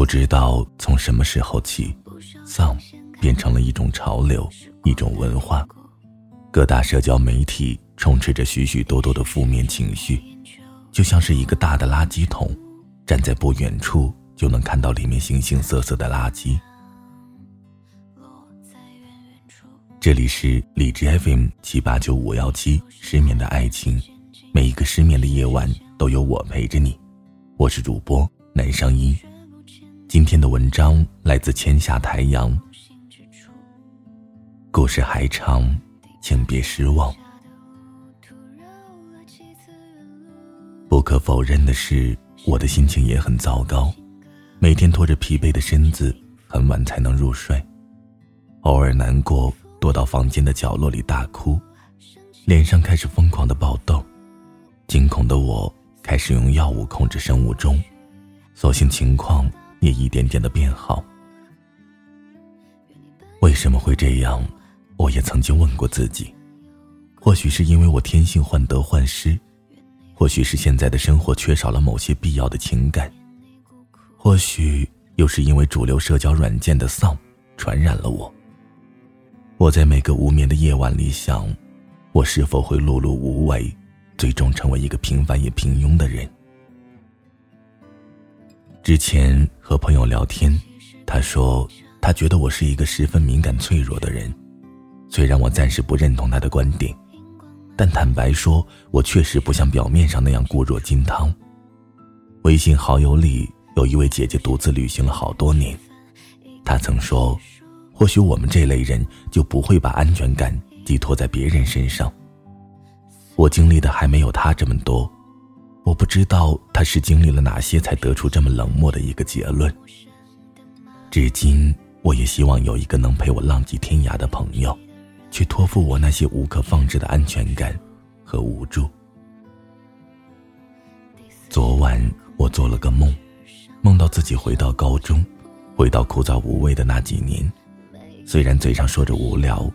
不知道从什么时候起，丧变成了一种潮流，一种文化。各大社交媒体充斥着许许多多的负面情绪，就像是一个大的垃圾桶，站在不远处就能看到里面形形色色的垃圾。这里是理智 FM 七八九五幺七，失眠的爱情，每一个失眠的夜晚都有我陪着你。我是主播南声音。今天的文章来自千下太阳。故事还长，请别失望。不可否认的是，我的心情也很糟糕，每天拖着疲惫的身子，很晚才能入睡，偶尔难过，躲到房间的角落里大哭，脸上开始疯狂的爆痘，惊恐的我开始用药物控制生物钟，所幸情况。也一点点的变好。为什么会这样？我也曾经问过自己。或许是因为我天性患得患失，或许是现在的生活缺少了某些必要的情感，或许又是因为主流社交软件的丧传染了我。我在每个无眠的夜晚里想，我是否会碌碌无为，最终成为一个平凡也平庸的人。之前和朋友聊天，他说他觉得我是一个十分敏感脆弱的人。虽然我暂时不认同他的观点，但坦白说，我确实不像表面上那样固若金汤。微信好友里有一位姐姐独自旅行了好多年，她曾说，或许我们这类人就不会把安全感寄托在别人身上。我经历的还没有她这么多。我不知道他是经历了哪些才得出这么冷漠的一个结论。至今，我也希望有一个能陪我浪迹天涯的朋友，去托付我那些无可放置的安全感和无助。昨晚我做了个梦，梦到自己回到高中，回到枯燥无味的那几年。虽然嘴上说着无聊，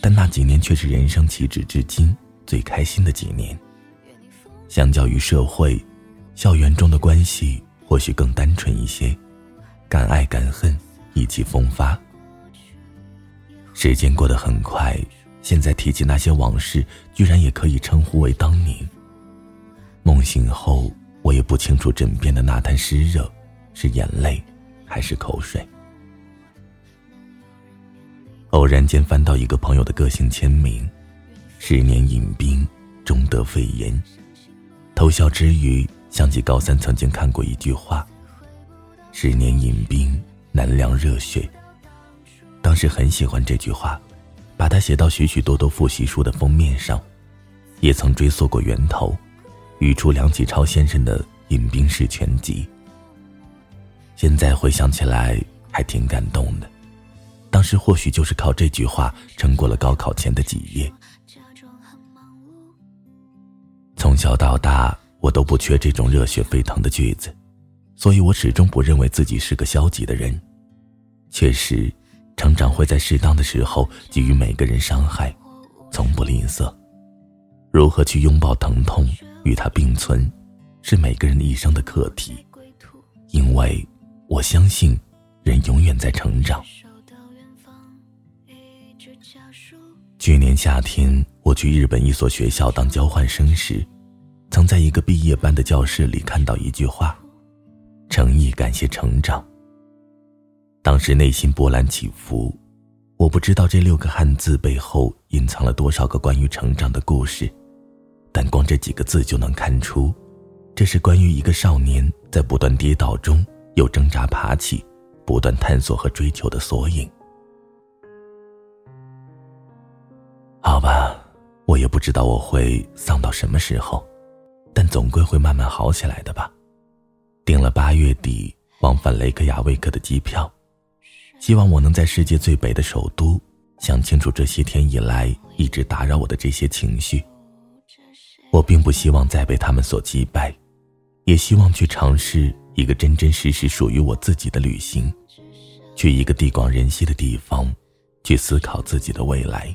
但那几年却是人生起止至今最开心的几年。相较于社会，校园中的关系或许更单纯一些，敢爱敢恨，意气风发。时间过得很快，现在提起那些往事，居然也可以称呼为当年。梦醒后，我也不清楚枕边的那滩湿热，是眼泪，还是口水。偶然间翻到一个朋友的个性签名：“十年饮冰，终得肺炎。”偷笑之余，想起高三曾经看过一句话：“十年饮冰，难凉热血。”当时很喜欢这句话，把它写到许许多多复习书的封面上，也曾追溯过源头，语出梁启超先生的《饮冰式全集》。现在回想起来，还挺感动的。当时或许就是靠这句话撑过了高考前的几页。从小到大，我都不缺这种热血沸腾的句子，所以我始终不认为自己是个消极的人。确实，成长会在适当的时候给予每个人伤害，从不吝啬。如何去拥抱疼痛，与它并存，是每个人一生的课题。因为我相信，人永远在成长。去年夏天，我去日本一所学校当交换生时。曾在一个毕业班的教室里看到一句话：“诚意感谢成长。”当时内心波澜起伏，我不知道这六个汉字背后隐藏了多少个关于成长的故事，但光这几个字就能看出，这是关于一个少年在不断跌倒中又挣扎爬起，不断探索和追求的缩影。好吧，我也不知道我会丧到什么时候。但总归会慢慢好起来的吧。订了八月底往返雷克雅未克的机票，希望我能在世界最北的首都想清楚这些天以来一直打扰我的这些情绪。我并不希望再被他们所击败，也希望去尝试一个真真实实属于我自己的旅行，去一个地广人稀的地方，去思考自己的未来。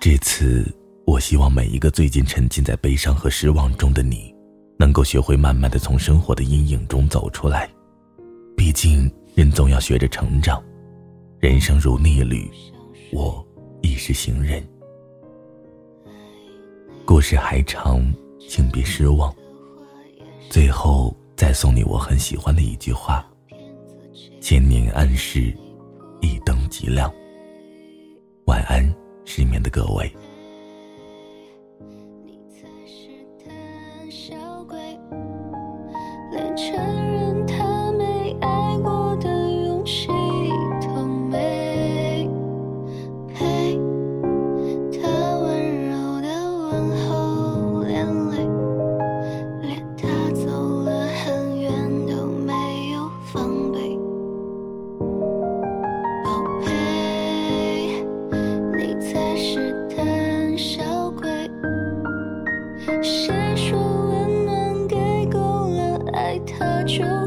这次。我希望每一个最近沉浸在悲伤和失望中的你，能够学会慢慢的从生活的阴影中走出来，毕竟人总要学着成长，人生如逆旅，我亦是行人。故事还长，请别失望。最后再送你我很喜欢的一句话：千年安适，一灯即亮。晚安，失眠的各位。小鬼，连承认他没爱过的勇气都没。陪他温柔的问候，连累，连他走了很远都没有防备。宝贝，你才是胆小鬼，谁说？sure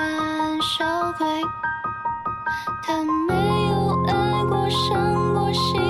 胆小鬼他没有爱过伤过心